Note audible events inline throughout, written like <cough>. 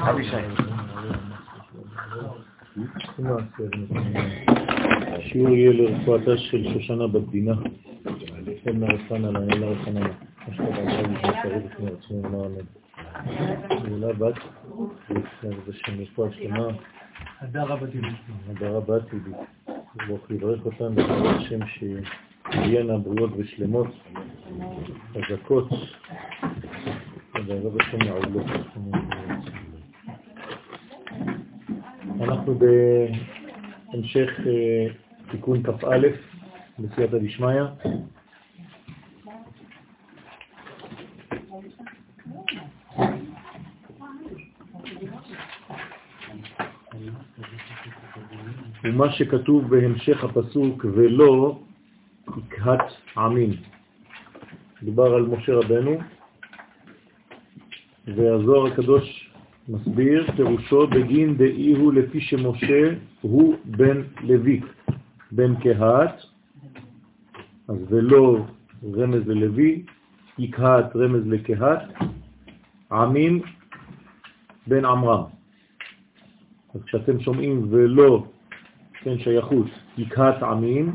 אבישי. השיעור יהיה לרפואתה של שושנה בדינה. אין מרפנה לה, אין לה רפנה לה. אשכרה בעיה מתנצרת בפני עצמו, אמר אמן. גאולה בת, זה שם רפואה שלמה. הדרה בתיבי. הדרה בתיבי. ברוך יברך אותם, בעזרת השם שתהיינה בריאות ושלמות, חזקות, ובעזרת השם מעולות. אנחנו בהמשך אה, תיקון כ"א בסייעתא דשמיא. ומה שכתוב בהמשך הפסוק, ולא יקהת עמים. דובר על משה רבנו, והזוהר הקדוש מסביר, פירושו בגין דאי הוא לפי שמשה הוא בן לוי, בן קהת, אז ולא רמז ללוי, יקהת רמז לקהת, עמים בן עמרם. אז כשאתם שומעים ולא כן, שייכות, יקהת עמים,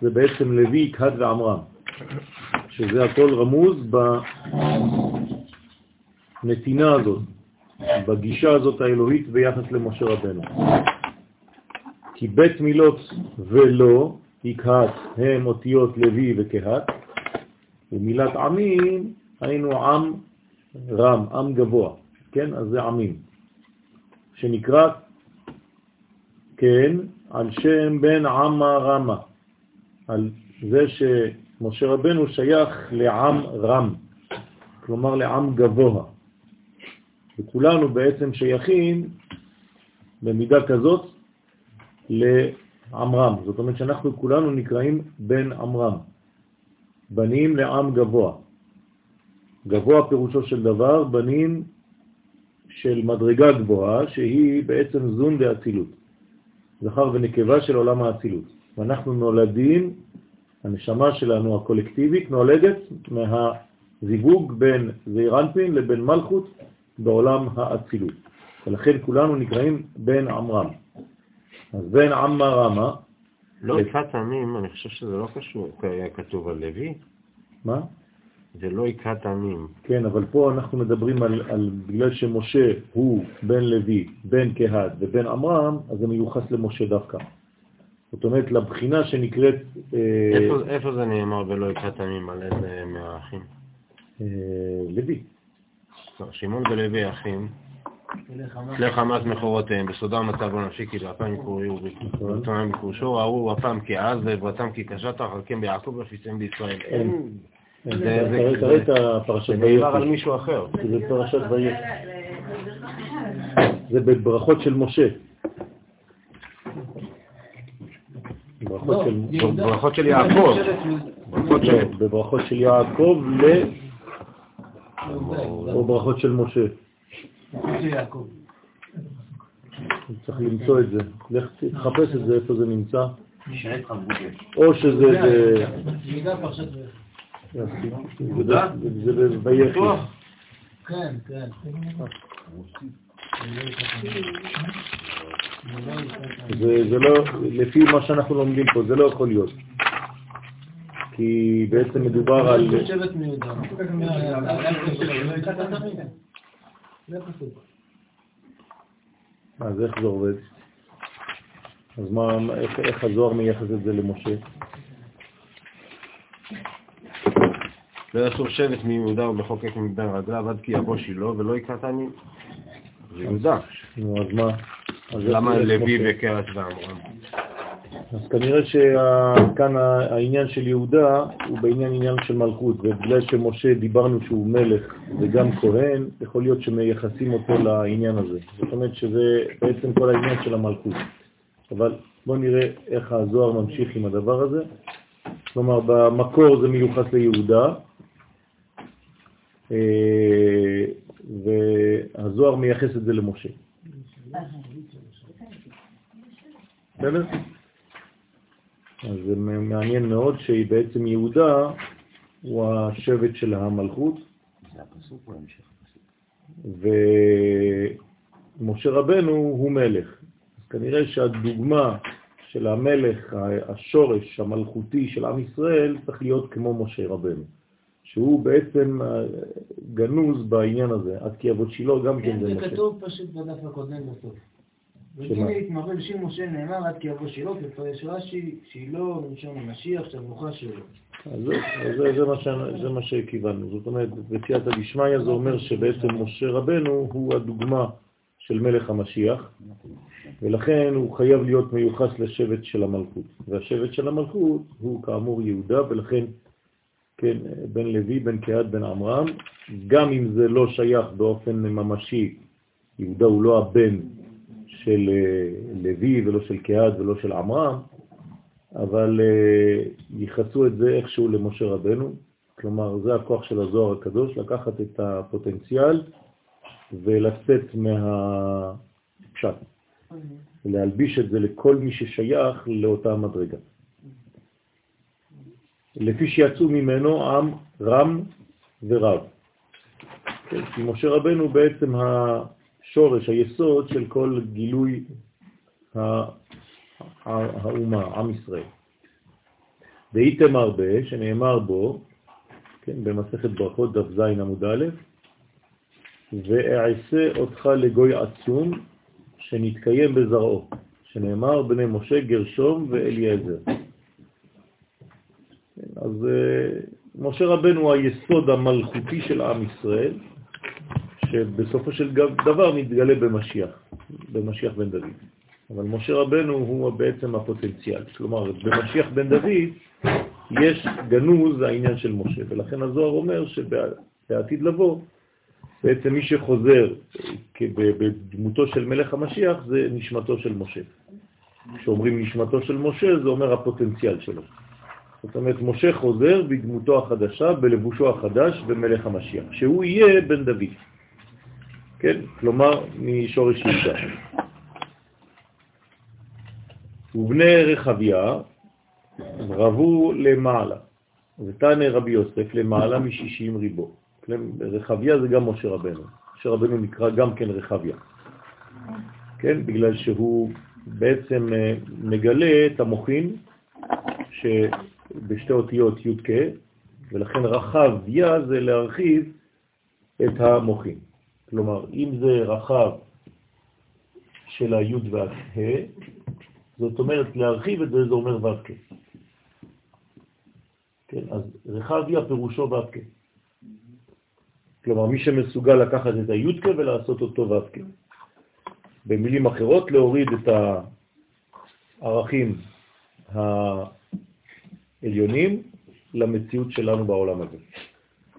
זה בעצם לוי, יקהת ועמרם, שזה הכל רמוז בנתינה הזאת, בגישה הזאת האלוהית ביחס למשה רבנו. כי בית מילות ולא, יקהת, הם אותיות לוי וקהת, ומילת עמים היינו עם רם, עם גבוה, כן? אז זה עמים, שנקרא, כן, על שם בן עמה רמה, על זה שמשה רבנו שייך לעם רם, כלומר לעם גבוה. וכולנו בעצם שייכים במידה כזאת לעמרם. זאת אומרת שאנחנו כולנו נקראים בן עמרם, בנים לעם גבוה. גבוה פירושו של דבר בנים של מדרגה גבוהה שהיא בעצם זון דאצילות. זכר ונקבה של עולם האצילות. ואנחנו נולדים, הנשמה שלנו הקולקטיבית נולדת מהזיווג בין זעירנפין לבין מלכות בעולם האצילות. ולכן כולנו נקראים בן עמרם. אז בן עמה רמה... לא יקת עמים, אני חושב שזה לא קשור, היה כתוב על לוי. מה? זה לא יקת עמים. כן, אבל פה אנחנו מדברים על, על בגלל שמשה הוא בן לוי, בן קהד ובן עמרם, אז זה מיוחס למשה דווקא. זאת אומרת, לבחינה שנקראת... אה, איפה, אה, איפה זה נאמר ולא יקת עמים? על איזה מהאחים? אה, לוי. שמעון ולוי אחים. לך חמאס מכורותיהם, בסודם מצבו נפשי כי באפם יקורי ובתונם יקורשו, ראו אפם כעז ועברתם כקשת החלקים ביעקב ופיציהם בישראל. אין את הפרשת ויחי. זה נאמר על מישהו אחר. זה פרשת ויחי. זה בברכות של משה. ברכות של יעקב. בברכות של יעקב ל... או ברכות של משה. צריך למצוא את זה. לך תחפש את זה, איפה זה נמצא. או שזה... זה ביחי. כן, כן. זה לא, לפי מה שאנחנו לומדים פה, זה לא יכול להיות. כי בעצם מדובר על... אז איך זה עובד? אז מה, איך הזוהר מייחס את זה למשה? לא יסור שבט מיהודה ובחוקק מבין רגליו עד כי יבוא שילה ולא יקרתני. זה יהודה. נו, אז מה? למה לוי וקרת ועמרם? אז כנראה שכאן העניין של יהודה הוא בעניין עניין של מלכות, ובגלל שמשה דיברנו שהוא מלך וגם כהן, יכול להיות שמייחסים אותו לעניין הזה. זאת אומרת שזה בעצם כל העניין של המלכות. אבל בואו נראה איך הזוהר ממשיך עם הדבר הזה. כלומר, במקור זה מיוחס ליהודה, אה, והזוהר מייחס את זה למשה. בסדר? אז זה מעניין מאוד שהיא בעצם יהודה הוא השבט של המלכות. משה רבנו הוא מלך. אז כנראה שהדוגמה של המלך, השורש המלכותי של עם ישראל, צריך להיות כמו משה רבנו. שהוא בעצם אה, גנוז בעניין הזה, עד כי אבות שילה גם כן זה משה. כן, זה כתוב פשוט בדף הקודם בסוף. התמרא בשם משה נאמר עד כי אבוא שילה, כפרש רש"י, שילה מלשון המשיח, שבוכה שלו. זה מה שכיוונו, זאת אומרת, בסייעתא דשמיא זה אומר שבעצם משה רבנו הוא הדוגמה של מלך המשיח, ולכן הוא חייב להיות מיוחס לשבט של המלכות. והשבט של המלכות הוא כאמור יהודה, ולכן כן, בן לוי, בן קהד, בן עמרם, גם אם זה לא שייך באופן ממשי, יהודה הוא לא הבן של אה, לוי ולא של קהד ולא של עמרם, אבל אה, ייחסו את זה איכשהו למשה רבנו, כלומר זה הכוח של הזוהר הקדוש, לקחת את הפוטנציאל ולצאת מהפשט, להלביש את זה לכל מי ששייך לאותה מדרגה. לפי שיצאו ממנו עם רם ורב. כן, כי משה רבנו בעצם השורש, היסוד של כל גילוי האומה, עם ישראל. והייתם הרבה, שנאמר בו, כן, במסכת ברכות דף ז עמוד א', ואעשה אותך לגוי עצום שנתקיים בזרעו, שנאמר בני משה גרשום ואליעזר. אז אה, משה רבנו הוא היסוד המלכותי של עם ישראל, שבסופו של דבר מתגלה במשיח, במשיח בן דוד. אבל משה רבנו הוא בעצם הפוטנציאל. כלומר, במשיח בן דוד יש גנוז העניין של משה, ולכן הזוהר אומר שבעתיד לבוא, בעצם מי שחוזר בדמותו של מלך המשיח זה נשמתו של משה. כשאומרים נשמתו של משה זה אומר הפוטנציאל שלו. זאת אומרת, משה חוזר בדמותו החדשה, בלבושו החדש, במלך המשיח, שהוא יהיה בן דוד. כן? כלומר, משורש יהודה. ובני רחביה רבו למעלה, ותנא רבי יוסף למעלה מ-60 ריבו. רחביה זה גם משה רבנו. משה רבנו נקרא גם כן רחביה. כן? בגלל שהוא בעצם אה, מגלה את המוחין שבשתי אותיות י' כ', ולכן רחביה זה להרחיב את המוחין. כלומר, אם זה רחב של הי' וה', זאת אומרת, להרחיב את זה, זה אומר ו"ק. כן, אז רחביה פירושו ו"ק. כלומר, מי שמסוגל לקחת את הי"ק ולעשות אותו ו"ק. במילים אחרות, להוריד את הערכים העליונים למציאות שלנו בעולם הזה.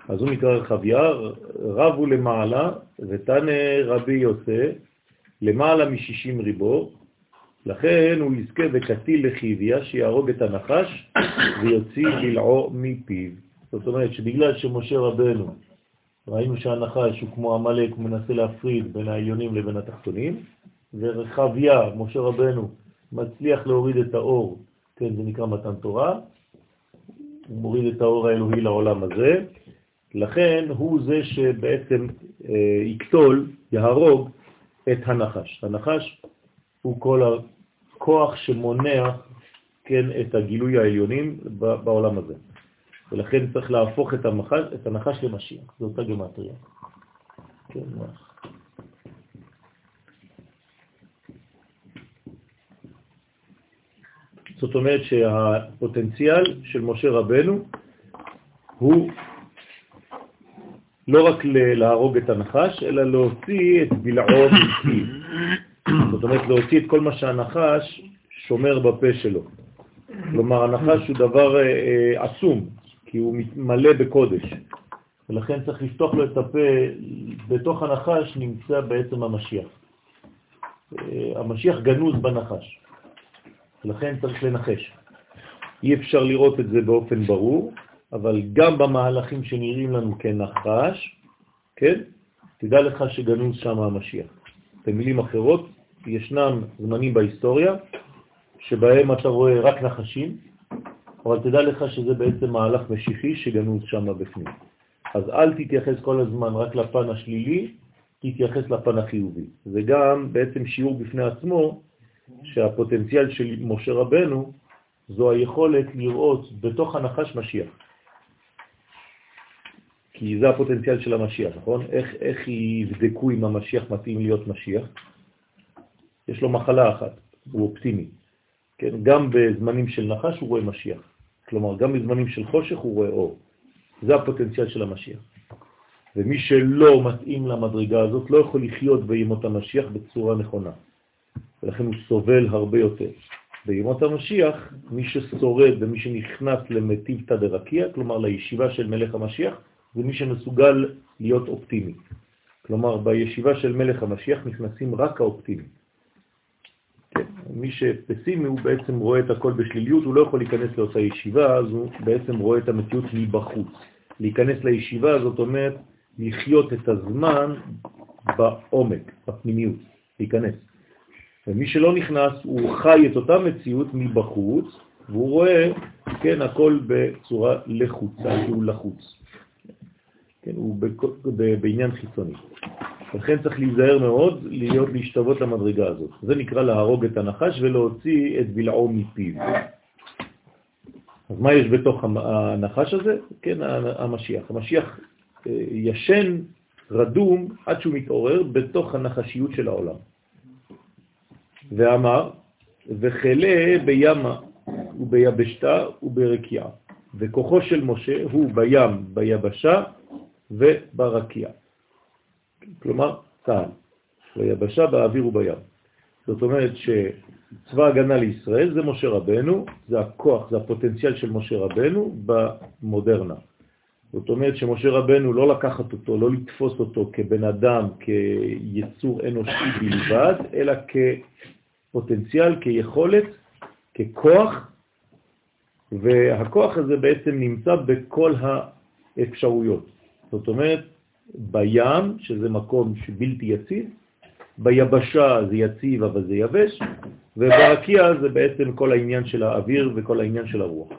אז הוא נקרא רחביה, רב הוא למעלה, ותנא רבי יוסף, למעלה מ-60 ריבו, לכן הוא יזכה בקטיל לחיביה שיהרוג את הנחש ויוציא בלעו מפיו. זאת אומרת שבגלל שמשה רבנו, ראינו שהנחש הוא כמו המלאק, הוא מנסה להפריד בין העליונים לבין התחתונים, ורחביה, משה רבנו, מצליח להוריד את האור, כן, זה נקרא מתן תורה, הוא מוריד את האור האלוהי לעולם הזה, לכן הוא זה שבעצם אה, יקטול, יהרוג את הנחש. הנחש הוא כל הכוח שמונע כן, את הגילוי העליונים בעולם הזה. ולכן צריך להפוך את, המחש, את הנחש למשיח, זו אותה גמטריה. כן, זאת אומרת שהפוטנציאל של משה רבנו הוא לא רק להרוג את הנחש, אלא להוציא את בלעו מפיו. <coughs> זאת אומרת, להוציא את כל מה שהנחש שומר בפה שלו. כלומר, הנחש הוא דבר אה, אה, עצום, כי הוא מלא בקודש, ולכן צריך לפתוח לו את הפה, בתוך הנחש נמצא בעצם המשיח. אה, המשיח גנוז בנחש, ולכן צריך לנחש. אי אפשר לראות את זה באופן ברור, אבל גם במהלכים שנראים לנו כנחש, כן, תדע לך שגנוז שם המשיח. במילים אחרות, ישנם זמנים בהיסטוריה שבהם אתה רואה רק נחשים, אבל תדע לך שזה בעצם מהלך משיחי שגנוז שם בפנים. אז אל תתייחס כל הזמן רק לפן השלילי, תתייחס לפן החיובי. זה גם בעצם שיעור בפני עצמו, שהפוטנציאל של משה רבנו זו היכולת לראות בתוך הנחש משיח. כי זה הפוטנציאל של המשיח, נכון? איך, איך יבדקו אם המשיח מתאים להיות משיח? יש לו מחלה אחת, הוא אופטימי. כן? גם בזמנים של נחש הוא רואה משיח. כלומר, גם בזמנים של חושך הוא רואה אור. זה הפוטנציאל של המשיח. ומי שלא מתאים למדרגה הזאת לא יכול לחיות בימות המשיח בצורה נכונה. ולכן הוא סובל הרבה יותר. בימות המשיח, מי ששורד ומי שנכנס למטיבתא דרקיע, כלומר לישיבה של מלך המשיח, זה מי שמסוגל להיות אופטימי. כלומר, בישיבה של מלך המשיח נכנסים רק האופטימיים. כן, מי שפסימי הוא בעצם רואה את הכל בשליליות, הוא לא יכול להיכנס לאותה ישיבה, אז הוא בעצם רואה את המציאות מבחוץ. להיכנס לישיבה זאת אומרת לחיות את הזמן בעומק, בפנימיות, להיכנס. ומי שלא נכנס, הוא חי את אותה מציאות מבחוץ, והוא רואה, כן, הכל בצורה לחוצה, שהוא לחוץ. כן, הוא בעניין חיצוני. לכן צריך להיזהר מאוד להיות להשתוות למדרגה הזאת. זה נקרא להרוג את הנחש ולהוציא את בלעו מפיו. אז מה יש בתוך הנחש הזה? כן, המשיח. המשיח אה, ישן, רדום, עד שהוא מתעורר בתוך הנחשיות של העולם. ואמר, וחלה בימה וביבשתה וברקיעה, וכוחו של משה הוא בים, ביבשה וברקיעה. כלומר, צה"ל, ביבשה, באוויר ובים. זאת אומרת שצבא הגנה לישראל זה משה רבנו, זה הכוח, זה הפוטנציאל של משה רבנו במודרנה. זאת אומרת שמשה רבנו לא לקחת אותו, לא לתפוס אותו כבן אדם, כיצור אנושי בלבד, אלא כפוטנציאל, כיכולת, ככוח, והכוח הזה בעצם נמצא בכל האפשרויות. זאת אומרת, בים, שזה מקום שבלתי יציב, ביבשה זה יציב אבל זה יבש, וברקיע זה בעצם כל העניין של האוויר וכל העניין של הרוח.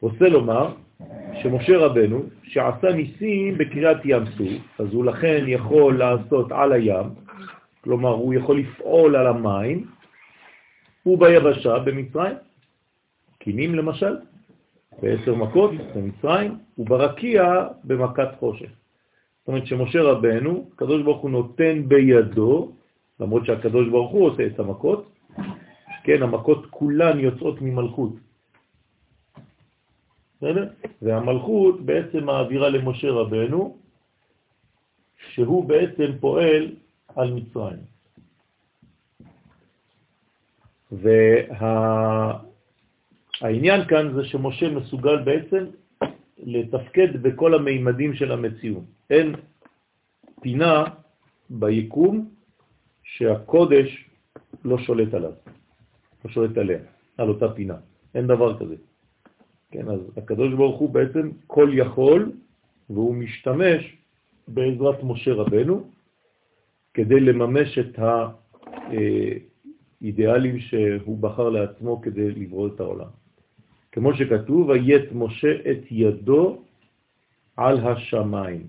רוצה לומר שמשה רבנו, שעשה ניסים בקריאת ים סוף, אז הוא לכן יכול לעשות על הים, כלומר הוא יכול לפעול על המים, וביבשה במצרים, קינים למשל, בעשר מכות במצרים, וברקיע במכת חושך. זאת אומרת שמשה רבנו, הקדוש ברוך הוא נותן בידו, למרות שהקדוש ברוך הוא עושה את המכות, כן, המכות כולן יוצאות ממלכות. בסדר? והמלכות בעצם מעבירה למשה רבנו, שהוא בעצם פועל על מצרים. והעניין וה... כאן זה שמשה מסוגל בעצם לתפקד בכל המימדים של המציאות. אין פינה ביקום שהקודש לא שולט עליו, לא שולט עליה, על אותה פינה. אין דבר כזה. כן, אז הקדוש ברוך הוא בעצם כל יכול, והוא משתמש בעזרת משה רבנו כדי לממש את האידיאלים שהוא בחר לעצמו כדי לברוא את העולם. כמו שכתוב, ויית משה את ידו על השמיים.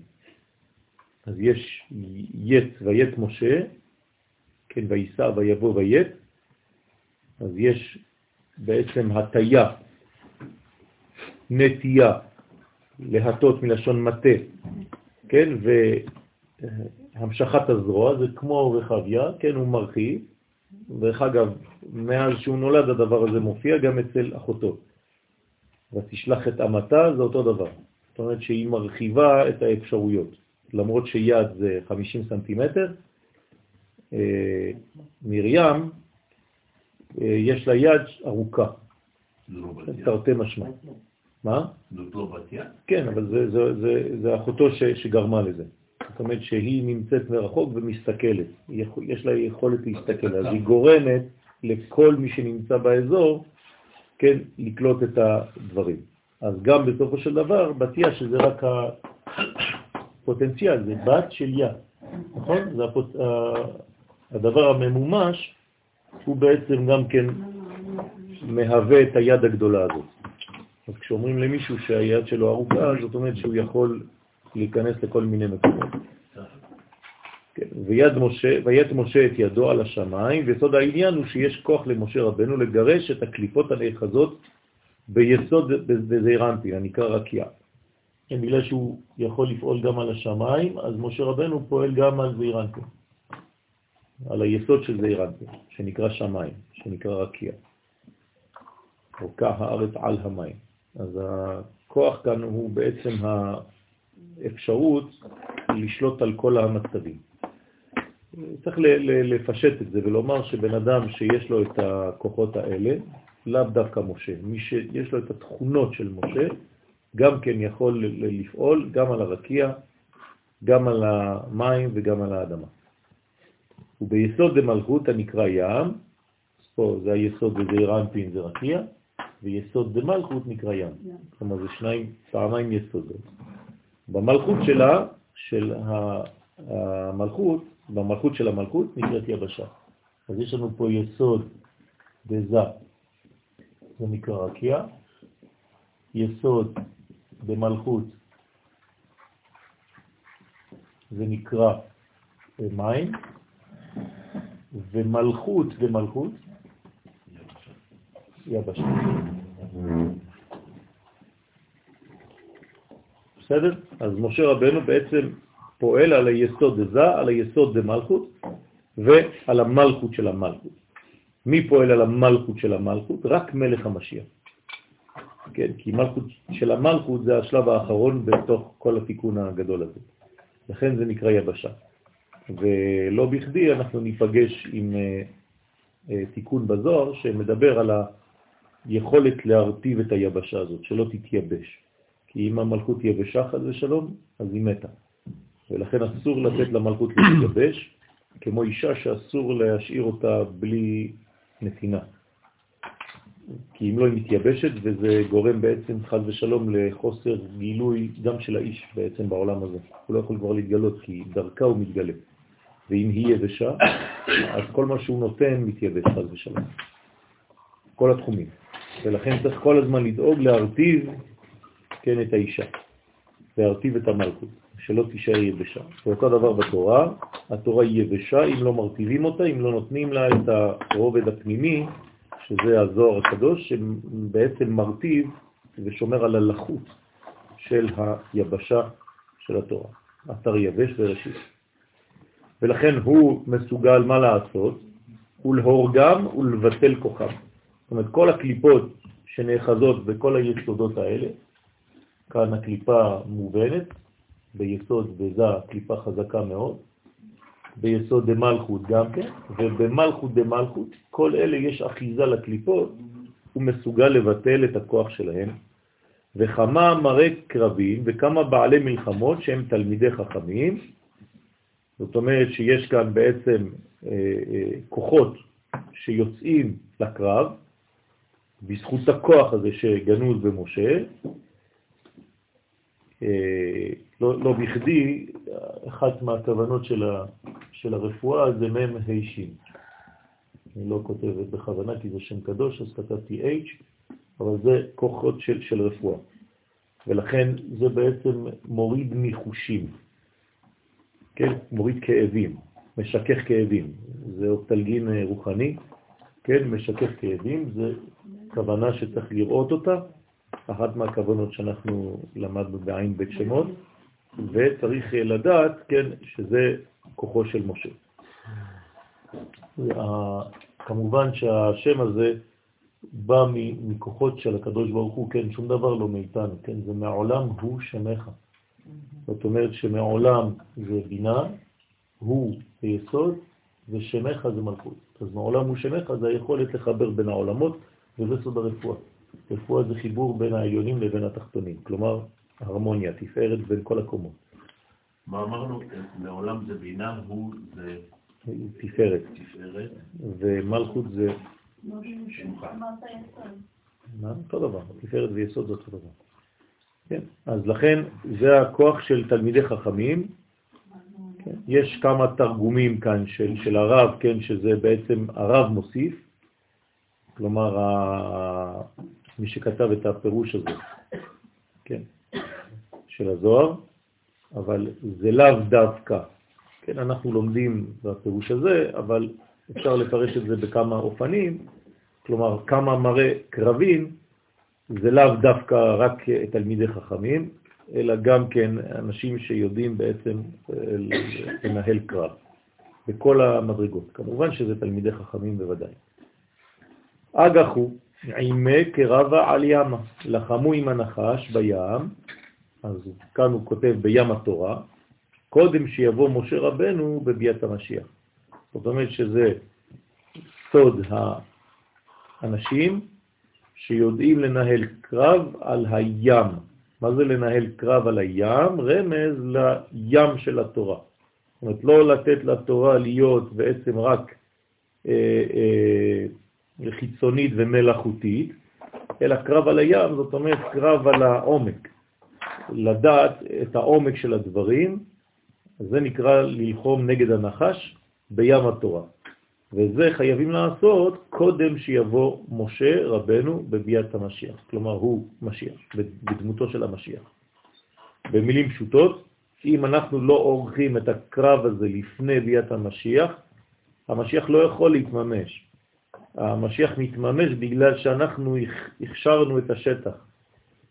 אז יש יית ויית משה, כן, ויסע ויבוא ויית, אז יש בעצם הטיה, נטייה, להטות מלשון מטה, כן, והמשכת הזרוע זה כמו רחביה, כן, הוא מרחיב, דרך אגב, מאז שהוא נולד הדבר הזה מופיע גם אצל אחותו. ותשלח את אמתה זה אותו דבר. זאת אומרת שהיא מרחיבה את האפשרויות. למרות שיד זה 50 סנטימטר, אה, מרים, אה, יש לה יד ארוכה. לא תרתי משמע. מה? זאת לא בת יד? כן, אבל זה, זה, זה, זה אחותו ש, שגרמה לזה. זאת אומרת שהיא נמצאת מרחוק ומסתכלת, יש לה יכולת להסתכל, אז היא גורמת לכל מי שנמצא באזור, כן, לקלוט את הדברים. אז גם בסופו של דבר, בתיה שזה רק הפוטנציאל, זה בת של יא, נכון? זה הפוט... הדבר הממומש הוא בעצם גם כן מהווה את היד הגדולה הזאת. אז כשאומרים למישהו שהיד שלו ארוכה, זאת אומרת שהוא יכול להיכנס לכל מיני מקומות. ויד משה, ויית משה את ידו על השמיים, ויסוד העניין הוא שיש כוח למשה רבנו לגרש את הקליפות הנאחזות ביסוד בזעירנטי, הנקרא רקיע. כן, בגלל שהוא יכול לפעול גם על השמיים, אז משה רבנו פועל גם על זעירנטי, על היסוד של זעירנטי, שנקרא שמיים, שנקרא רקיע. רוקע הארץ על המים. אז הכוח כאן הוא בעצם האפשרות לשלוט על כל המצבים. צריך לפשט את זה ולומר שבן אדם שיש לו את הכוחות האלה, לאו דווקא משה, מי שיש לו את התכונות של משה, גם כן יכול לפעול גם על הרקיע, גם על המים וגם על האדמה. וביסוד דמלכות הנקרא ים, פה זה היסוד בזעיר אנפין זה רקיע, ויסוד דמלכות נקרא ים. כלומר זה שניים, פעמיים יסודות. במלכות שלה, של המלכות, במלכות של המלכות נקראת יבשה. אז יש לנו פה יסוד דזה, זה נקרא רקיע, יסוד במלכות זה נקרא מים, ומלכות במלכות יבשה. בסדר? אז משה רבנו בעצם פועל על היסוד דזה, על היסוד דמלכות ועל המלכות של המלכות. מי פועל על המלכות של המלכות? רק מלך המשיח. כן, כי מלכות של המלכות זה השלב האחרון בתוך כל התיקון הגדול הזה. לכן זה נקרא יבשה. ולא בכדי אנחנו ניפגש עם uh, uh, תיקון בזוהר שמדבר על היכולת להרטיב את היבשה הזאת, שלא תתייבש. כי אם המלכות יבשה חד ושלום, אז היא מתה. ולכן אסור לתת למלכות להתייבש, <clears throat> כמו אישה שאסור להשאיר אותה בלי נתינה. כי אם לא היא מתייבשת, וזה גורם בעצם חד ושלום לחוסר גילוי גם של האיש בעצם בעולם הזה. הוא לא יכול כבר להתגלות, כי דרכה הוא מתגלה. ואם היא יבשה, <clears throat> אז כל מה שהוא נותן מתייבש חד ושלום. כל התחומים. ולכן צריך כל הזמן לדאוג להרטיב כן, את האישה, להרטיב את המלכות, שלא תישאר יבשה. ואותו דבר בתורה, התורה היא יבשה אם לא מרטיבים אותה, אם לא נותנים לה את הרובד הפנימי, שזה הזוהר הקדוש, שבעצם מרטיב ושומר על הלחות של היבשה של התורה, אתר יבש וראשית. ולכן הוא מסוגל מה לעשות? ולהורגם ולבטל כוחם. זאת אומרת, כל הקליפות שנאחזות בכל היסודות האלה, כאן הקליפה מובנת, ביסוד וזה קליפה חזקה מאוד, ביסוד דמלכות גם כן, ובמלכות דמלכות, כל אלה יש אחיזה לקליפות, הוא מסוגל לבטל את הכוח שלהם. וכמה מראה קרבים וכמה בעלי מלחמות שהם תלמידי חכמים, זאת אומרת שיש כאן בעצם אה, אה, כוחות שיוצאים לקרב, בזכות הכוח הזה שגנוז במשה, לא, לא בכדי, אחת מהכוונות של, ה, של הרפואה זה מם ה' שין. אני לא כותבת בכוונה כי זה שם קדוש, אז כתבתי H, אבל זה כוחות של, של רפואה. ולכן זה בעצם מוריד ניחושים, כן? מוריד כאבים, משכך כאבים. זה אופטלגין אה, רוחני, כן? משכך כאבים, זה כוונה שצריך לראות אותה, אחת מהכוונות שאנחנו למדנו בעין בית שמות, וצריך לדעת, כן, שזה כוחו של משה. כמובן שהשם הזה בא מכוחות של הקדוש ברוך הוא, כן, שום דבר לא מאיתנו, כן, זה מעולם הוא שמך. זאת אומרת שמעולם זה בינה, הוא היסוד, ושמך זה מלכות. אז מעולם הוא שמך זה היכולת לחבר בין העולמות, וזה סוד הרפואה. רפואה זה חיבור בין העליונים לבין התחתונים, כלומר הרמוניה, תפארת בין כל הקומות. מה אמרנו? מעולם זה בינה, הוא זה... תפארת. תפארת. ומלכות זה... מה? אותו דבר, תפארת ויסוד זה אותו דבר. כן, אז לכן זה הכוח של תלמידי חכמים. כן, יש כמה תרגומים כאן של, של הרב, כן, שזה בעצם הרב מוסיף, כלומר מי שכתב את הפירוש הזה, כן, של הזוהר, אבל זה לאו דווקא, כן, אנחנו לומדים בפירוש הזה, אבל אפשר לפרש את זה בכמה אופנים, כלומר, כמה מראה קרבים, זה לאו דווקא רק תלמידי חכמים, אלא גם כן אנשים שיודעים בעצם אה, לנהל קרב, בכל המדרגות. כמובן שזה תלמידי חכמים בוודאי. אגחו, עימי קרבה על ימה, לחמו עם הנחש בים, אז כאן הוא כותב בים התורה, קודם שיבוא משה רבנו בביאת המשיח. זאת אומרת שזה סוד האנשים שיודעים לנהל קרב על הים. מה זה לנהל קרב על הים? רמז לים של התורה. זאת אומרת, לא לתת לתורה להיות בעצם רק אה, אה, חיצונית ומלאכותית, אלא קרב על הים, זאת אומרת קרב על העומק. לדעת את העומק של הדברים, זה נקרא ללחום נגד הנחש בים התורה. וזה חייבים לעשות קודם שיבוא משה רבנו בביאת המשיח. כלומר, הוא משיח, בדמותו של המשיח. במילים פשוטות, אם אנחנו לא עורכים את הקרב הזה לפני ביאת המשיח, המשיח לא יכול להתממש. המשיח מתממש בגלל שאנחנו הכשרנו את השטח.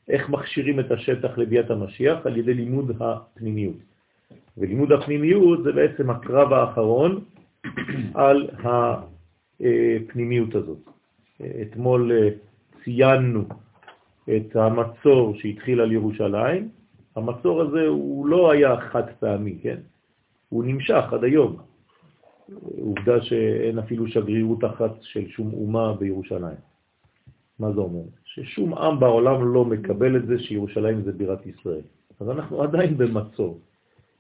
איך מכשירים את השטח לביאת המשיח? על ידי לימוד הפנימיות. ולימוד הפנימיות זה בעצם הקרב האחרון <clears throat> על הפנימיות הזאת. אתמול אה, ציינו את המצור שהתחיל על ירושלים. המצור הזה הוא לא היה חד פעמי, כן? הוא נמשך עד היום. עובדה שאין אפילו שגרירות אחת של שום אומה בירושלים. מה זה אומר? ששום עם בעולם לא מקבל את זה שירושלים זה בירת ישראל. אז אנחנו עדיין במצור,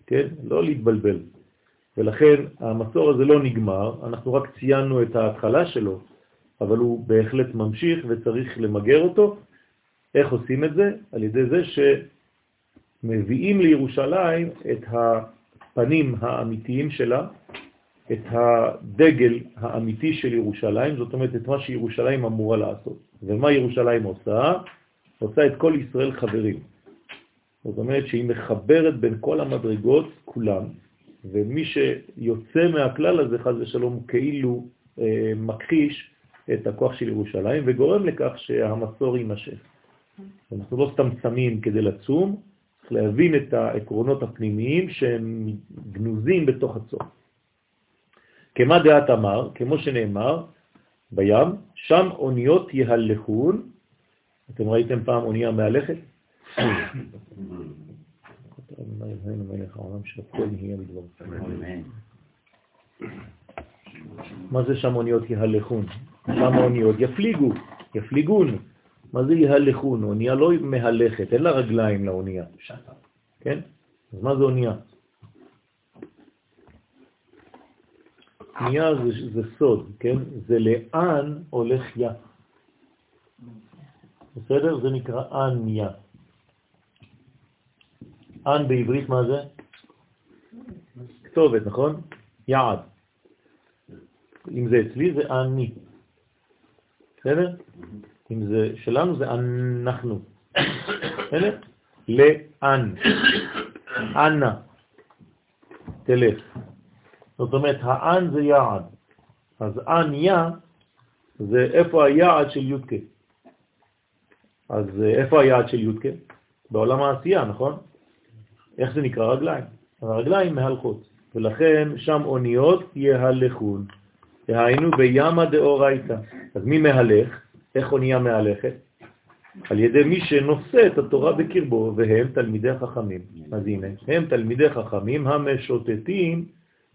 כן? לא להתבלבל. ולכן המצור הזה לא נגמר, אנחנו רק ציינו את ההתחלה שלו, אבל הוא בהחלט ממשיך וצריך למגר אותו. איך עושים את זה? על ידי זה שמביאים לירושלים את הפנים האמיתיים שלה, את הדגל האמיתי של ירושלים, זאת אומרת את מה שירושלים אמורה לעשות. ומה ירושלים עושה? עושה את כל ישראל חברים. זאת אומרת שהיא מחברת בין כל המדרגות כולם, ומי שיוצא מהכלל הזה, חז ושלום, כאילו אה, מכחיש את הכוח של ירושלים וגורם לכך שהמצור יימשך. אנחנו לא סתם צמים כדי לצום, צריך להבין את העקרונות הפנימיים שהם גנוזים בתוך הצום. כמה דעת אמר, כמו שנאמר בים, שם אוניות יהלכון, אתם ראיתם פעם אונייה מהלכת? מה זה שם אוניות יהלכון? שם אוניות יפליגו, יפליגון. מה זה יהלכון? אונייה לא מהלכת, אין לה רגליים לאונייה. כן? אז מה זה אונייה? אונייה זה, זה סוד, כן? זה לאן הולך יא. בסדר? זה נקרא אניה. אן בעברית מה זה? כתובת, נכון? יעד. אם זה אצלי זה אני. בסדר? אם זה שלנו זה אנחנו. בסדר? לאן. אנה. תלך. זאת אומרת, האן זה יעד. אז אן יא זה איפה היעד של יודקה. אז איפה היעד של יודקה? בעולם העשייה, נכון? איך זה נקרא רגליים? הרגליים מהלכות, ולכן שם אוניות יהלכון, דהיינו בימה דאורייתא. אז מי מהלך? איך אונייה מהלכת? על ידי מי שנושא את התורה בקרבו, והם תלמידי החכמים. אז הנה, הם תלמידי חכמים המשוטטים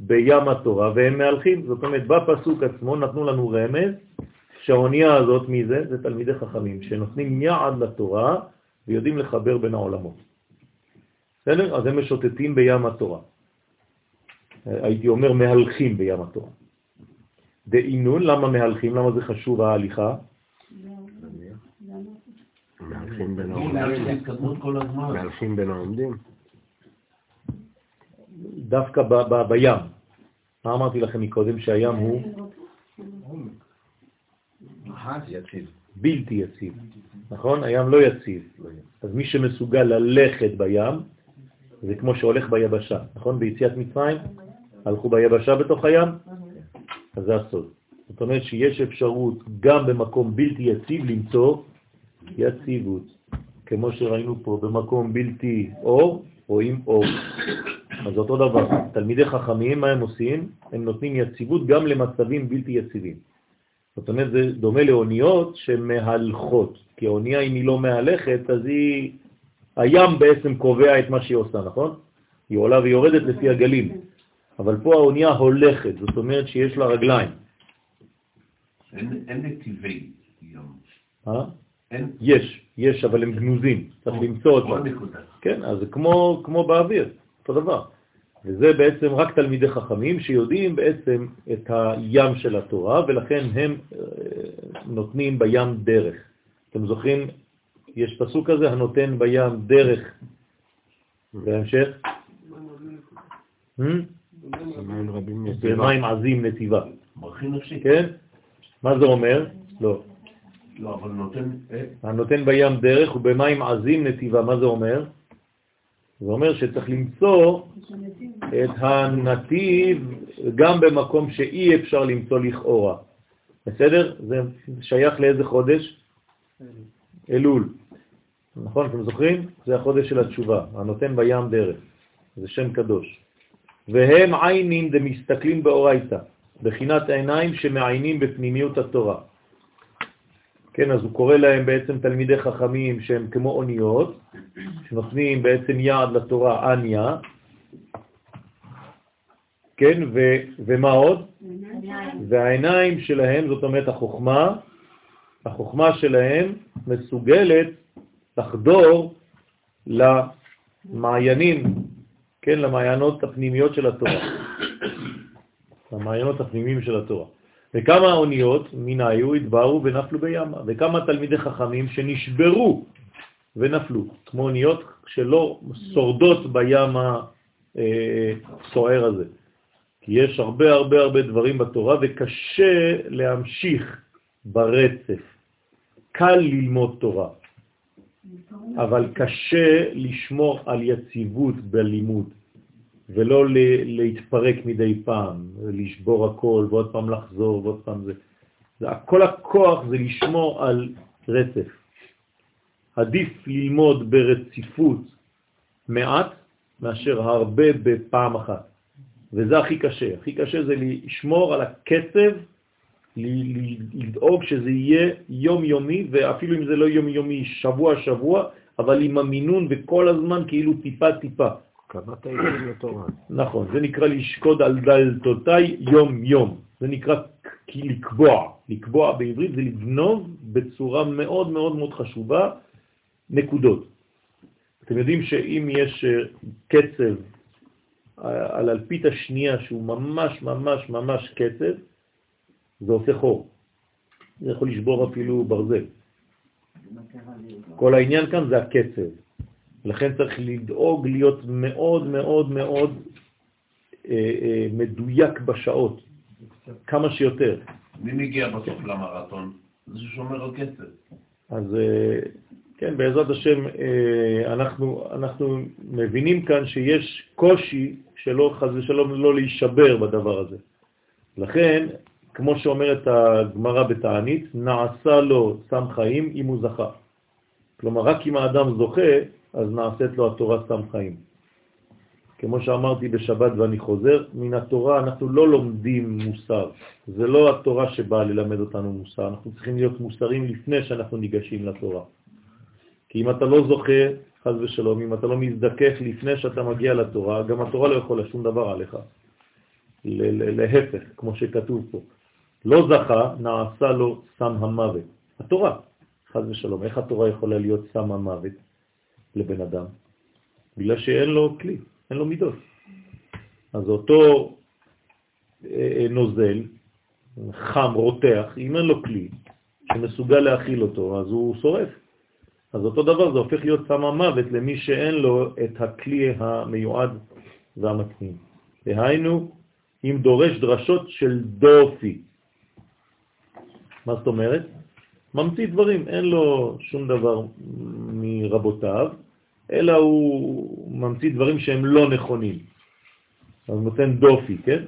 בים התורה, והם מהלכים. זאת אומרת, בפסוק עצמו נתנו לנו רמז שהאונייה הזאת, מי זה? זה תלמידי חכמים, שנותנים יעד לתורה ויודעים לחבר בין העולמות. בסדר? אז הם משוטטים בים התורה. הייתי אומר מהלכים בים התורה. דאינון, למה מהלכים? למה זה חשוב ההליכה? מהלכים בין העומדים. דווקא בים. מה אמרתי לכם מקודם? שהים הוא בלתי יציב. נכון? הים לא יציב. אז מי שמסוגל ללכת בים, זה כמו שהולך ביבשה, נכון? ביציאת מצרים, הלכו ביבשה בתוך הים, אז זה הסוד. זאת אומרת שיש אפשרות גם במקום בלתי יציב למצוא יציבות. כמו שראינו פה, במקום בלתי אור, רואים אור. אז אותו דבר, תלמידי חכמים, מה הם עושים? הם נותנים יציבות גם למצבים בלתי יציבים. זאת אומרת, זה דומה לאוניות שמהלכות, כי האונייה, אם היא לא מהלכת, אז היא... הים בעצם קובע את מה שהיא עושה, נכון? היא עולה ויורדת לפי הגלים. אבל פה האונייה הולכת, זאת אומרת שיש לה רגליים. אין, אין נתיבי ים. אה? אין? יש, יש, אבל הם גנוזים, צריך למצוא אותם. כן, אז זה כמו, כמו באוויר, אותו דבר. וזה בעצם רק תלמידי חכמים שיודעים בעצם את הים של התורה, ולכן הם אה, נותנים בים דרך. אתם זוכרים, יש פסוק כזה, הנותן בים דרך. בהמשך? במים עזים נתיבה. כן? מה זה אומר? לא. לא, אבל נותן... אה? הנותן בים דרך ובמים עזים נתיבה, מה זה אומר? זה אומר שצריך למצוא את הנתיב גם במקום שאי אפשר למצוא לכאורה. בסדר? זה שייך לאיזה חודש? אלול. נכון? אתם זוכרים? זה החודש של התשובה, הנותן בים דרך. זה שם קדוש. והם עיינים דמסתכלים באורייתא, בחינת העיניים שמעיינים בפנימיות התורה. כן, אז הוא קורא להם בעצם תלמידי חכמים שהם כמו אוניות, שנותנים בעצם יעד לתורה אניה, כן, ו, ומה עוד? והעיניים שלהם, זאת אומרת החוכמה, החוכמה שלהם מסוגלת לחדור למעיינים, כן, למעיינות הפנימיות של התורה, למעיינות הפנימיים של התורה. וכמה אוניות מן היו, התברו ונפלו בימה, וכמה תלמידי חכמים שנשברו ונפלו, כמו אוניות שלא שורדות בים הסוער הזה. כי יש הרבה הרבה הרבה דברים בתורה וקשה להמשיך ברצף. קל ללמוד תורה, אבל קשה לשמור על יציבות בלימוד. ולא להתפרק מדי פעם, לשבור הכל ועוד פעם לחזור ועוד פעם זה. זה כל הכוח זה לשמור על רצף. עדיף ללמוד ברציפות מעט מאשר הרבה בפעם אחת. וזה הכי קשה. הכי קשה זה לשמור על הקצב, לדאוג שזה יהיה יומיומי, ואפילו אם זה לא יומיומי, שבוע-שבוע, אבל עם המינון וכל הזמן כאילו טיפה-טיפה. קבעת עיתים לתורה. נכון, זה נקרא לשקוד על דלתותיי יום-יום. זה נקרא לקבוע. לקבוע בעברית זה לגנוב בצורה מאוד מאוד מאוד חשובה נקודות. אתם יודעים שאם יש אה, קצב אה, על אלפית השנייה שהוא ממש ממש ממש קצב, זה עושה חור. זה יכול לשבור אפילו ברזל. כל העניין כאן זה הקצב. לכן צריך לדאוג להיות מאוד מאוד מאוד אה, אה, מדויק בשעות, כמה שיותר. מי מגיע בסוף למרתון? זה ששומר על כסף. אז אה, כן, בעזרת השם, אנחנו, אנחנו מבינים כאן שיש קושי שלא, חז ושלום, לא להישבר בדבר הזה. לכן, כמו שאומרת הגמרא בתענית, נעשה לו סם חיים אם הוא זכה. כלומר, רק אם האדם זוכה, אז נעשית לו התורה סם חיים. כמו שאמרתי בשבת ואני חוזר, מן התורה אנחנו לא לומדים מוסר. זה לא התורה שבאה ללמד אותנו מוסר, אנחנו צריכים להיות מוסרים לפני שאנחנו ניגשים לתורה. כי אם אתה לא זוכה, חז ושלום, אם אתה לא מזדקף לפני שאתה מגיע לתורה, גם התורה לא יכולה שום דבר עליך. להפך, כמו שכתוב פה. לא זכה, נעשה לו סם המוות. התורה, חז ושלום. איך התורה יכולה להיות סם המוות? לבן אדם? בגלל שאין לו כלי, אין לו מידות. אז אותו אה, נוזל, חם, רותח, אם אין לו כלי שמסוגל להכיל אותו, אז הוא שורף. אז אותו דבר, זה הופך להיות סם המוות למי שאין לו את הכלי המיועד והמתאים. דהיינו, אם דורש דרשות של דופי. מה זאת אומרת? ממציא דברים, אין לו שום דבר מרבותיו, אלא הוא ממציא דברים שהם לא נכונים. אז נותן דופי, כן?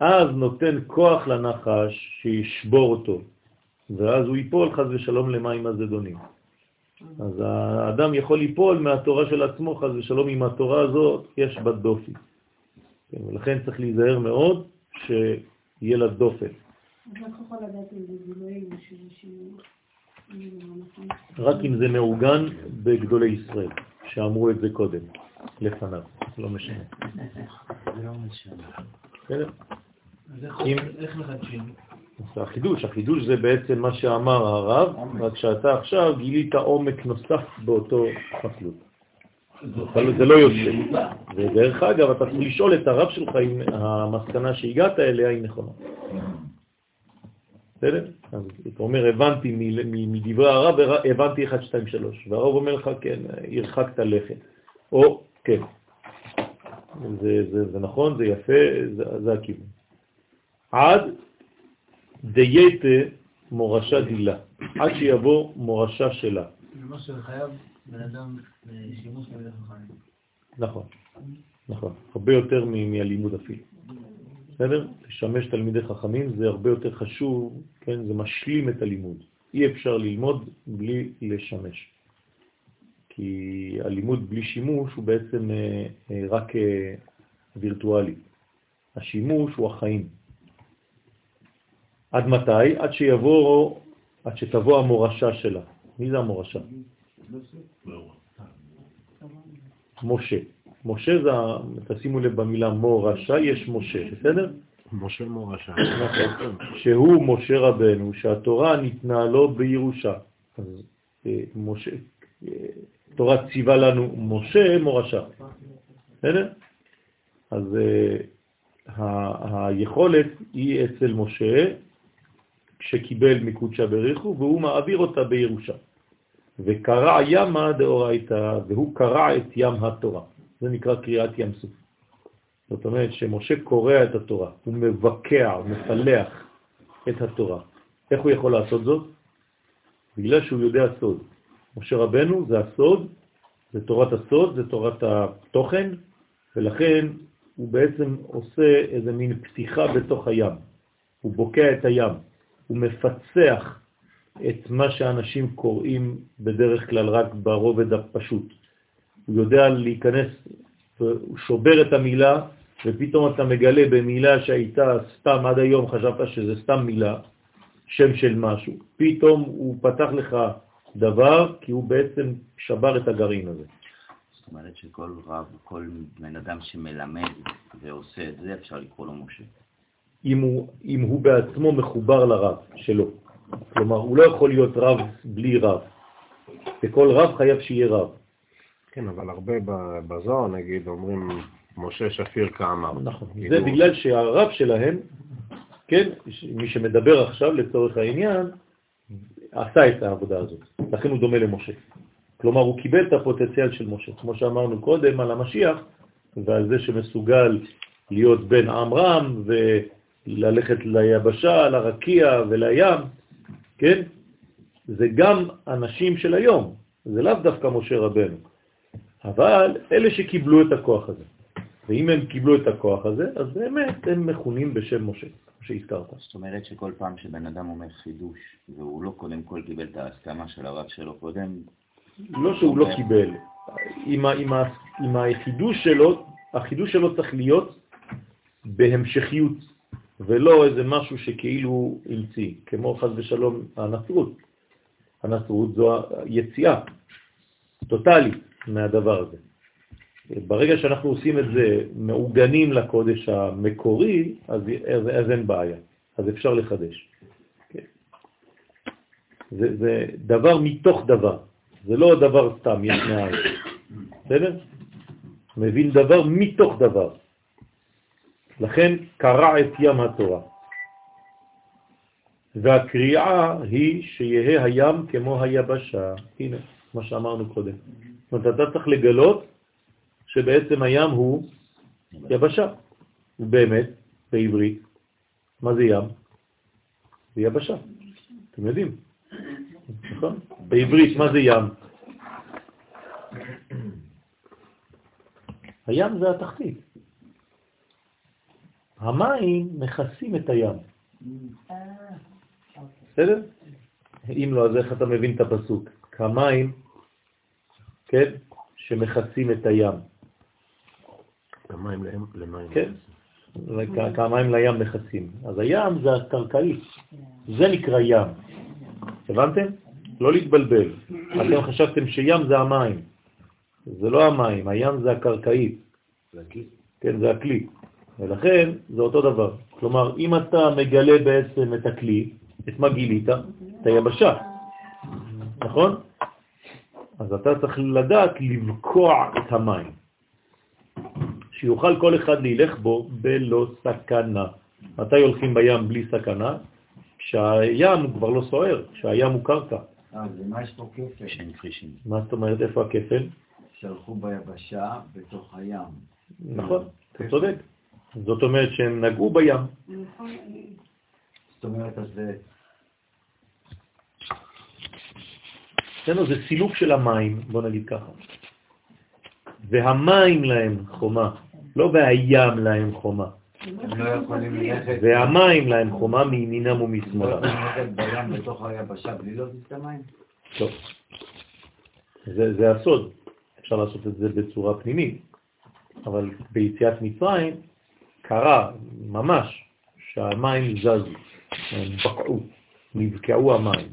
אז נותן כוח לנחש שישבור אותו, ואז הוא ייפול חז ושלום למים הזדונים. אז האדם יכול ליפול מהתורה של עצמו, חז ושלום, עם התורה הזאת יש בה דופי. כן, ולכן צריך להיזהר מאוד שיהיה לה דופן. רק אם זה מעוגן בגדולי ישראל, שאמרו את זה קודם, לפניו, לא משנה. זה לא משנה. איך מחדשים? החידוש, החידוש זה בעצם מה שאמר הרב, רק שאתה עכשיו גילית עומק נוסף באותו חסלות. זה לא יוצא. ודרך אגב, אתה צריך לשאול את הרב שלך אם המסקנה שהגעת אליה היא נכונה. בסדר? אז אתה אומר, הבנתי מדברי הרב, הבנתי 1, 2, 3, והרב אומר לך, כן, הרחקת לכת. או, כן. זה, זה, זה נכון, זה יפה, זה, זה הכיוון. עד דייתה מורשה דילה, עד שיבוא מורשה שלה. זה מה שחייב בן אדם שימוש במילה חכמים. נכון, נכון, הרבה יותר מהלימוד אפילו. בסדר? לשמש תלמידי חכמים זה הרבה יותר חשוב, כן? זה משלים את הלימוד. אי אפשר ללמוד בלי לשמש. כי הלימוד בלי שימוש הוא בעצם אה, אה, רק אה, וירטואלי. השימוש הוא החיים. עד מתי? עד שיבוא, עד שתבוא המורשה שלה. מי זה המורשה? משה. משה זה, תשימו לב במילה מורשה, יש משה, בסדר? משה מורשה. נכון. שהוא משה רבנו, שהתורה ניתנה לו בירושה. אז אה, משה, אה, תורה ציווה לנו משה מורשה. בסדר? אז אה, היכולת היא אצל משה, כשקיבל מקודשה בריחו, והוא מעביר אותה בירושה. וקרע ימה דאורייתא, והוא קרע את ים התורה. זה נקרא קריאת ים סוף. זאת אומרת שמשה קורא את התורה, הוא מבקע, הוא מפלח את התורה. איך הוא יכול לעשות זאת? בגלל שהוא יודע סוד. משה רבנו זה הסוד, זה תורת הסוד, זה תורת התוכן, ולכן הוא בעצם עושה איזה מין פתיחה בתוך הים. הוא בוקע את הים, הוא מפצח את מה שאנשים קוראים בדרך כלל רק ברובד הפשוט. הוא יודע להיכנס, הוא שובר את המילה, ופתאום אתה מגלה במילה שהייתה סתם, עד היום חשבת שזה סתם מילה, שם של משהו. פתאום הוא פתח לך דבר, כי הוא בעצם שבר את הגרעין הזה. זאת אומרת שכל רב, כל בן אדם שמלמד ועושה את זה, אפשר לקרוא לו משה. אם הוא, אם הוא בעצמו מחובר לרב שלו. כלומר, הוא לא יכול להיות רב בלי רב. וכל רב חייב שיהיה רב. כן, אבל הרבה בזוהר, נגיד, אומרים משה שפיר כאמר. נכון. כאילו... זה בגלל שהרב שלהם, כן, מי שמדבר עכשיו לצורך העניין, עשה את העבודה הזאת. לכן הוא דומה למשה. כלומר, הוא קיבל את הפוטנציאל של משה. כמו שאמרנו קודם על המשיח, ועל זה שמסוגל להיות בן עמרם וללכת ליבשה, לרקיע ולים, כן? זה גם אנשים של היום, זה לאו דווקא משה רבנו. אבל אלה שקיבלו את הכוח הזה. ואם הם קיבלו את הכוח הזה, אז באמת הם מכונים בשם משה, כמו שהזכרת. זאת אומרת שכל פעם שבן אדם אומר חידוש, והוא לא קודם כל קיבל את ההסכמה של הרב שלו קודם... לא שהוא לא קיבל. עם, עם, עם החידוש שלו, החידוש שלו צריך להיות בהמשכיות, ולא איזה משהו שכאילו המציא, כמו חז ושלום הנצרות. הנצרות זו היציאה טוטלית מהדבר הזה. ברגע שאנחנו עושים את זה מעוגנים לקודש המקורי, אז, אז, אז אין בעיה, אז אפשר לחדש. כן. זה, זה דבר מתוך דבר, זה לא דבר סתם, יש מאין. בסדר? מבין דבר מתוך דבר. לכן קרע את ים התורה. והקריאה היא שיהיה הים כמו היבשה. הנה, מה שאמרנו קודם. זאת אומרת, אתה צריך לגלות שבעצם הים הוא יבשה. ובאמת, בעברית, מה זה ים? זה יבשה. אתם יודעים, נכון? בעברית, מה זה ים? הים זה התחתית. המים מכסים את הים. בסדר? אם לא, אז איך אתה מבין את הפסוק? כמים, כן, שמכסים את הים. כמים למים. כן, כמים לים מכסים. אז הים זה הקרקעי, זה נקרא ים. הבנתם? לא להתבלבל. אתם חשבתם שים זה המים. זה לא המים, הים זה הקרקעי. כן, זה הכלי. ולכן זה אותו דבר. כלומר, אם אתה מגלה בעצם את הכלי, את מה גילית? את היבשה, נכון? אז אתה צריך לדעת לבקוע את המים, שיוכל כל אחד להילך בו בלא סכנה. מתי הולכים בים בלי סכנה? כשהים כבר לא סוער, כשהים הוא קרקע. אה, זה מה יש פה כפל. מה זאת אומרת, איפה הכפל? שהלכו ביבשה בתוך הים. נכון, אתה צודק. זאת אומרת שהם נגעו בים. זאת אומרת, אז אצלנו זה סילוק של המים, בוא נגיד ככה. והמים להם חומה, לא והים להם חומה. לא. והמים להם חומה מימינם ומשמאלה. לא בים בתוך היבשה בלי להזיז את המים? זה, זה הסוד. אפשר לעשות את זה בצורה פנימית. אבל ביציאת מצרים קרה ממש שהמים זזו, הם בקעו, נבקעו המים.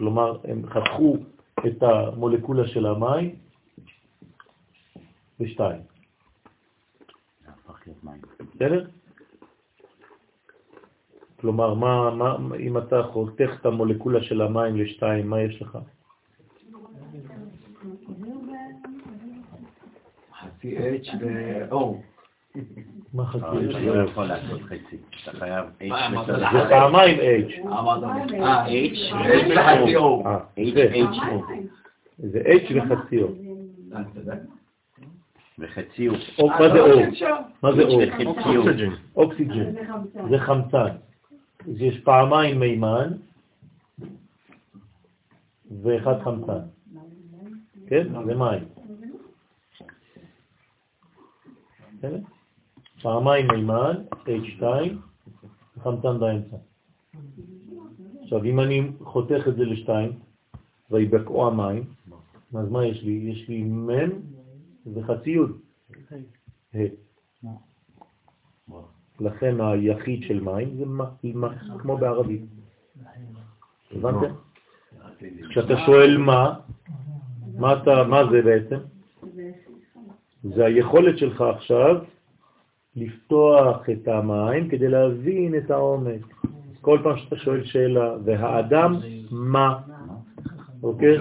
כלומר, הם חתכו את המולקולה של המים בשתיים. בסדר? כלומר, מה, מה, אם אתה חותך את המולקולה של המים לשתיים, מה יש לך? חצי ו-O. מה חצי? H? לא יכול לעשות חצי. אתה חייב H זה פעמיים H. אה, H וחצי O. אה, זה. H, O. זה H וחצי O. וחצי O. מה זה O? מה זה O? אוקסיג'ן. אוקסיג'ן. זה חמצן. אז יש פעמיים מימן ואחד חמצן. כן? זה מים. פעמיים מימן, H2, חמצן באמצע. עכשיו, אם אני חותך את זה לשתיים, ויבקעו המים, אז מה יש לי? יש לי מם וחצי יוד. לכן היחיד של מים זה מה, כמו בערבית. הבנתם? כשאתה שואל מה, מה זה בעצם? זה היכולת שלך עכשיו לפתוח את המים כדי להבין את העומק. כל פעם שאתה שואל שאלה, והאדם מה? אוקיי?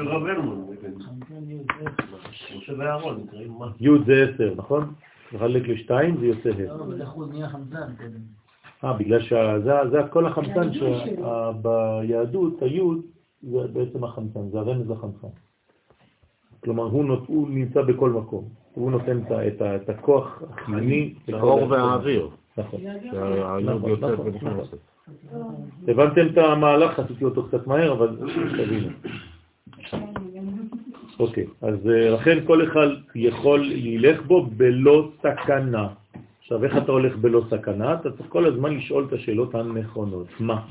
י' זה עשר, נכון? לחלק לשתיים זה יוצא ה'. לא? אה, בגלל שזה כל החמצן שביהדות, היוד, זה בעצם החמצן, זה הרמז לחמצן. כלומר, הוא נמצא בכל מקום. הוא נותן את, את, את הכוח החיוני. האור והאוויר. נכון. נכון, נכון, ונכנסת. הבנתם את המהלך, עשיתי אותו קצת מהר, אבל תבינו. אוקיי, אז אה, לכן כל אחד יכול ללך בו בלא סכנה. עכשיו, איך אתה הולך בלא סכנה? אתה צריך כל הזמן לשאול את השאלות הנכונות. מה?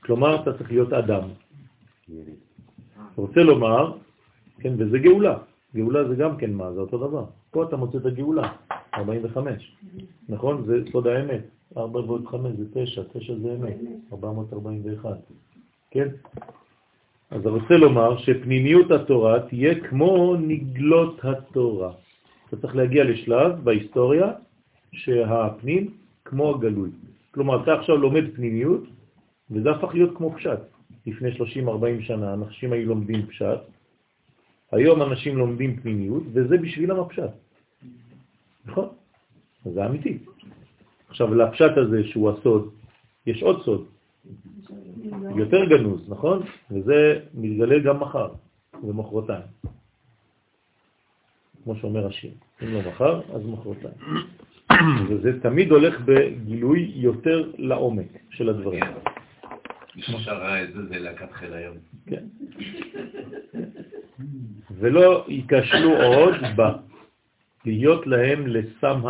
כלומר, אתה צריך להיות אדם. רוצה לומר, כן, וזה גאולה. גאולה זה גם כן מה, זה אותו דבר. פה אתה מוצא את הגאולה, 45. נכון? זה סוד האמת. 4 ועוד 5 זה 9, 9 זה אמת, 441. כן? אז אני רוצה לומר שפנימיות התורה תהיה כמו נגלות התורה. אתה צריך להגיע לשלב בהיסטוריה שהפנים כמו הגלוי. כלומר, אתה עכשיו לומד פנימיות, וזה הפך להיות כמו פשט. לפני 30-40 שנה אנשים היו לומדים פשט, היום אנשים לומדים פנימיות, וזה בשבילם הפשט. נכון? זה אמיתי. עכשיו, לפשט הזה שהוא הסוד, יש עוד סוד, יותר גנוז, נכון? וזה מתגלה גם מחר ומחרתיים. כמו שאומר השיר. אם לא מחר, אז מחרתיים. <coughs> וזה תמיד הולך בגילוי יותר לעומק של הדברים. כן. ולא ייכשלו עוד בה, להיות להם לסם